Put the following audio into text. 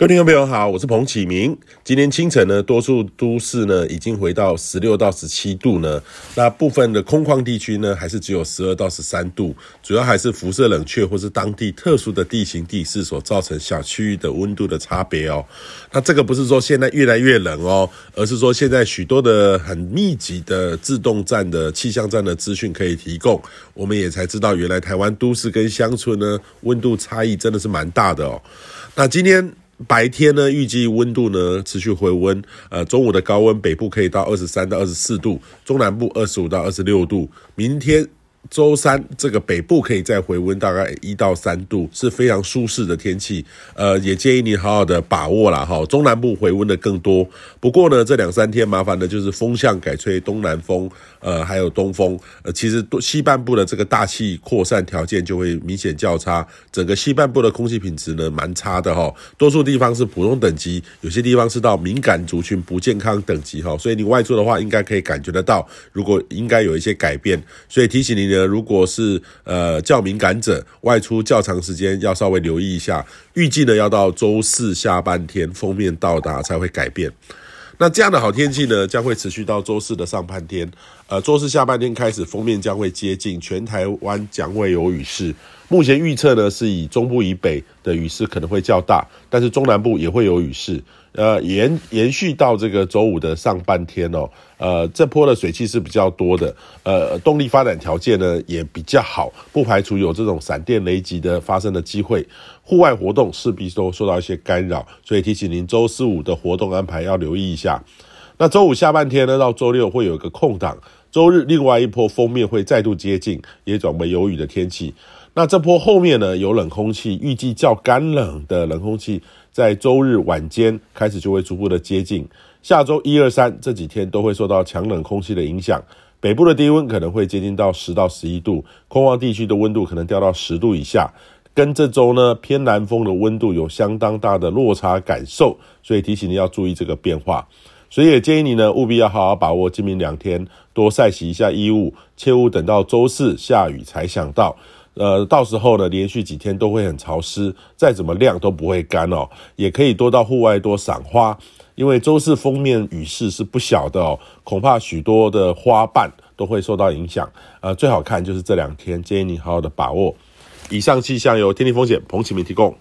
各位听众朋友好，我是彭启明。今天清晨呢，多数都市呢已经回到十六到十七度呢，那部分的空旷地区呢还是只有十二到十三度，主要还是辐射冷却或是当地特殊的地形地势所造成小区域的温度的差别哦。那这个不是说现在越来越冷哦，而是说现在许多的很密集的自动站的气象站的资讯可以提供，我们也才知道原来台湾都市跟乡村呢温度差异真的是蛮大的哦。那今天。白天呢，预计温度呢持续回温，呃，中午的高温，北部可以到二十三到二十四度，中南部二十五到二十六度，明天。周三，这个北部可以再回温大概一到三度，是非常舒适的天气。呃，也建议你好好的把握啦哈。中南部回温的更多，不过呢，这两三天麻烦的就是风向改吹东南风，呃，还有东风。呃，其实西半部的这个大气扩散条件就会明显较差，整个西半部的空气品质呢蛮差的哈。多数地方是普通等级，有些地方是到敏感族群不健康等级哈。所以你外出的话，应该可以感觉得到，如果应该有一些改变。所以提醒你呢。如果是呃较敏感者，外出较长时间，要稍微留意一下。预计呢要到周四下半天，封面到达才会改变。那这样的好天气呢，将会持续到周四的上半天。呃，周四下半天开始，封面将会接近全台湾，将会有雨势。目前预测呢，是以中部以北的雨势可能会较大，但是中南部也会有雨势。呃，延延续到这个周五的上半天哦，呃，这波的水汽是比较多的，呃，动力发展条件呢也比较好，不排除有这种闪电雷击的发生的机会，户外活动势必都受到一些干扰，所以提醒您周四五的活动安排要留意一下。那周五下半天呢，到周六会有一个空档，周日另外一波锋面会再度接近，也转为有雨的天气。那这波后面呢，有冷空气，预计较干冷的冷空气在周日晚间开始就会逐步的接近。下周一二三这几天都会受到强冷空气的影响，北部的低温可能会接近到十到十一度，空旷地区的温度可能掉到十度以下，跟这周呢偏南风的温度有相当大的落差感受，所以提醒你要注意这个变化。所以也建议你呢务必要好好把握今明两天，多晒洗一下衣物，切勿等到周四下雨才想到。呃，到时候呢，连续几天都会很潮湿，再怎么晾都不会干哦。也可以多到户外多赏花，因为周四封面雨势是不小的哦，恐怕许多的花瓣都会受到影响。呃，最好看就是这两天，建议你好好的把握。以上气象由天气风险彭启明提供。